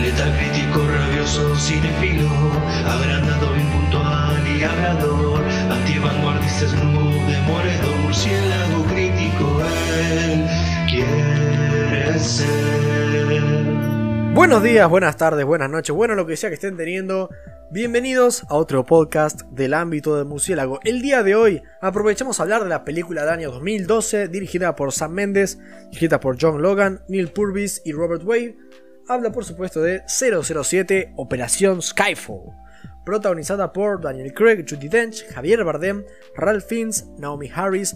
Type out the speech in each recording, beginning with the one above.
Letal crítico, rabioso, cinefilo, agrandado, y murciélago crítico, él quiere ser. Buenos días, buenas tardes, buenas noches, bueno lo que sea que estén teniendo. Bienvenidos a otro podcast del ámbito del murciélago. El día de hoy aprovechamos a hablar de la película del año 2012 dirigida por Sam Mendes, dirigida por John Logan, Neil Purvis y Robert Wade. Habla por supuesto de 007 Operación Skyfall, protagonizada por Daniel Craig, Judy Dench, Javier Bardem, Ralph Fiennes, Naomi Harris,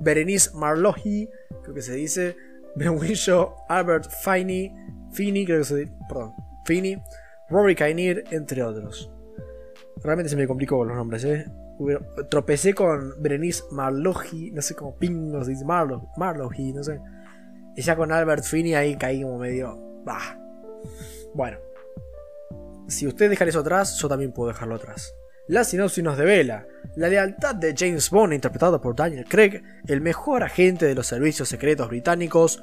Berenice Marlohe, creo que se dice, Ben Whishaw, Albert Finney, Finney, creo que se dice, perdón, Finney, Rory Kinnear, entre otros. Realmente se me complicó los nombres, ¿eh? Tropecé con Berenice Marlohe, no sé cómo pingo se dice, Marlo, Marlohe, no sé. Y ya con Albert Finney ahí caí como medio. Bah. Bueno. Si usted deja eso atrás, yo también puedo dejarlo atrás. La sinopsis nos devela la lealtad de James Bond, interpretado por Daniel Craig, el mejor agente de los servicios secretos británicos,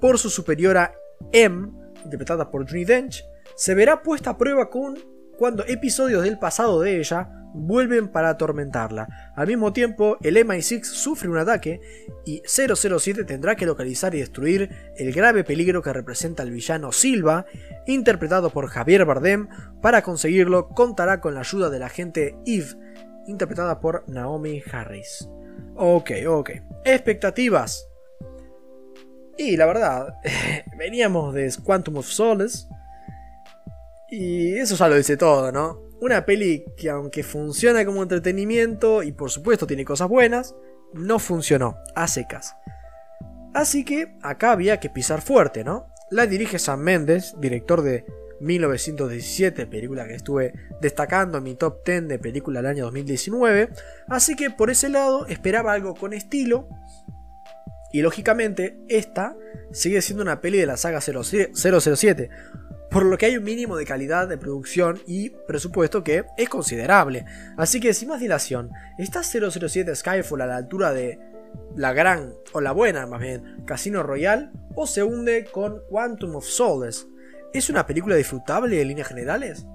por su superiora M, interpretada por Judy Dench, se verá puesta a prueba con cuando episodios del pasado de ella vuelven para atormentarla. Al mismo tiempo, el MI6 sufre un ataque y 007 tendrá que localizar y destruir el grave peligro que representa el villano Silva, interpretado por Javier Bardem. Para conseguirlo, contará con la ayuda del agente Eve, interpretada por Naomi Harris. Ok, ok. Expectativas. Y la verdad, veníamos de Quantum of Solace y eso ya lo dice todo, ¿no? Una peli que aunque funciona como entretenimiento y por supuesto tiene cosas buenas, no funcionó, a secas. Así que acá había que pisar fuerte, ¿no? La dirige Sam Mendes, director de 1917, película que estuve destacando en mi top 10 de película del año 2019. Así que por ese lado esperaba algo con estilo. Y lógicamente, esta sigue siendo una peli de la saga 007 por lo que hay un mínimo de calidad de producción y presupuesto que es considerable. Así que sin más dilación, ¿está 007 Skyfall a la altura de la gran, o la buena más bien, Casino Royale o se hunde con Quantum of Solace? ¿Es una película disfrutable en líneas generales?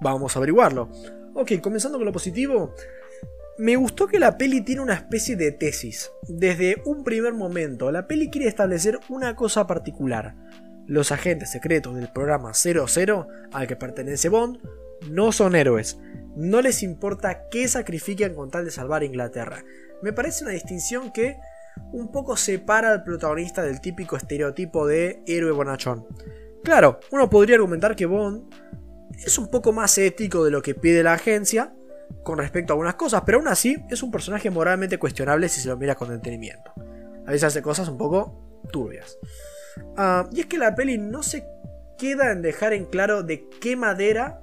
Vamos a averiguarlo. Ok, comenzando con lo positivo. Me gustó que la peli tiene una especie de tesis. Desde un primer momento, la peli quiere establecer una cosa particular los agentes secretos del programa 00 al que pertenece Bond no son héroes. No les importa qué sacrifiquen con tal de salvar a Inglaterra. Me parece una distinción que un poco separa al protagonista del típico estereotipo de héroe bonachón. Claro, uno podría argumentar que Bond es un poco más ético de lo que pide la agencia con respecto a algunas cosas, pero aún así es un personaje moralmente cuestionable si se lo mira con detenimiento. A veces hace cosas un poco turbias. Ah, y es que la peli no se queda en dejar en claro de qué madera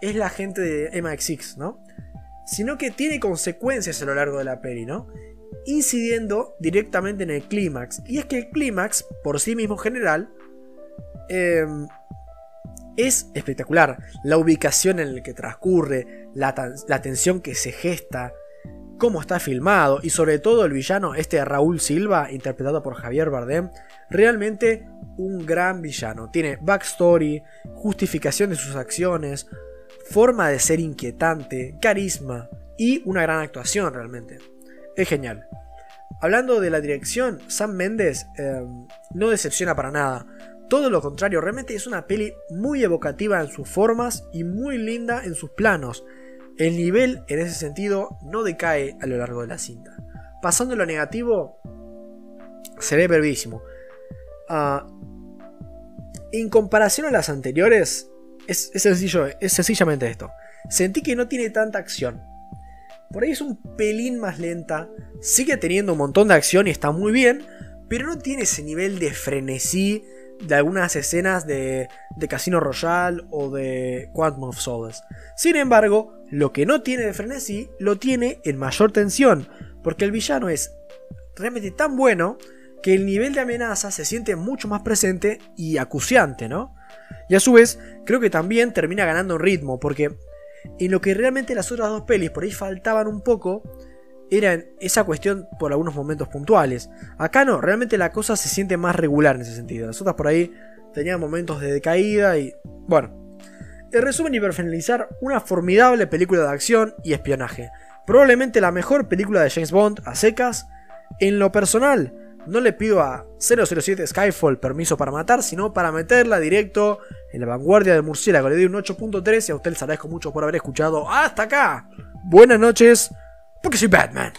es la gente de MX6, ¿no? Sino que tiene consecuencias a lo largo de la peli, ¿no? Incidiendo directamente en el clímax. Y es que el clímax, por sí mismo general, em, es espectacular. La ubicación en la que transcurre, la tensión que se gesta, cómo está filmado y sobre todo el villano, este Raúl Silva, interpretado por Javier Bardem, realmente un gran villano. Tiene backstory, justificación de sus acciones, forma de ser inquietante, carisma y una gran actuación realmente. Es genial. Hablando de la dirección, Sam Mendes em, no decepciona para nada. Todo lo contrario, realmente es una peli muy evocativa en sus formas y muy linda en sus planos. El nivel en ese sentido no decae a lo largo de la cinta. Pasando a lo negativo, se ve brevísimo. Ah, en comparación a las anteriores, es, sencillo, es sencillamente esto. Sentí que no tiene tanta acción. Por ahí es un pelín más lenta. Sigue teniendo un montón de acción y está muy bien. Pero no tiene ese nivel de frenesí de algunas escenas de, de Casino Royale o de Quantum of Solace. Sin embargo, lo que no tiene de frenesí lo tiene en mayor tensión, porque el villano es realmente tan bueno que el nivel de amenaza se siente mucho más presente y acuciante, ¿no? Y a su vez, creo que también termina ganando en ritmo, porque en lo que realmente las otras dos pelis por ahí faltaban un poco, era esa cuestión por algunos momentos puntuales. Acá no, realmente la cosa se siente más regular en ese sentido. Las otras por ahí tenía momentos de decaída y... Bueno. En resumen y para finalizar, una formidable película de acción y espionaje. Probablemente la mejor película de James Bond a secas. En lo personal, no le pido a 007 Skyfall permiso para matar, sino para meterla directo en la vanguardia de murciélago. Le doy un 8.3 y a usted les agradezco mucho por haber escuchado hasta acá. Buenas noches, Look at you, Batman.